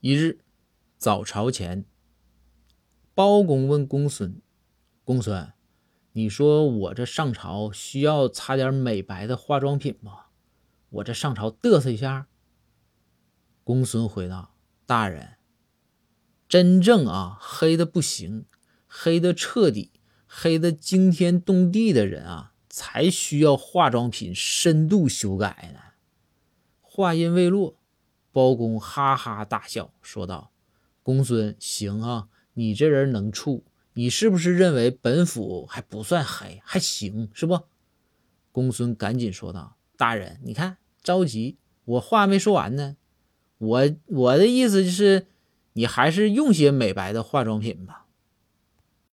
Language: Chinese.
一日早朝前，包公问公孙：“公孙，你说我这上朝需要擦点美白的化妆品吗？我这上朝嘚瑟一下。”公孙回答：“大人，真正啊黑的不行，黑的彻底，黑的惊天动地的人啊，才需要化妆品深度修改呢。”话音未落。包公哈哈大笑，说道：“公孙，行啊，你这人能处。你是不是认为本府还不算黑，还行是不？”公孙赶紧说道：“大人，你看着急，我话没说完呢。我我的意思就是，你还是用些美白的化妆品吧。”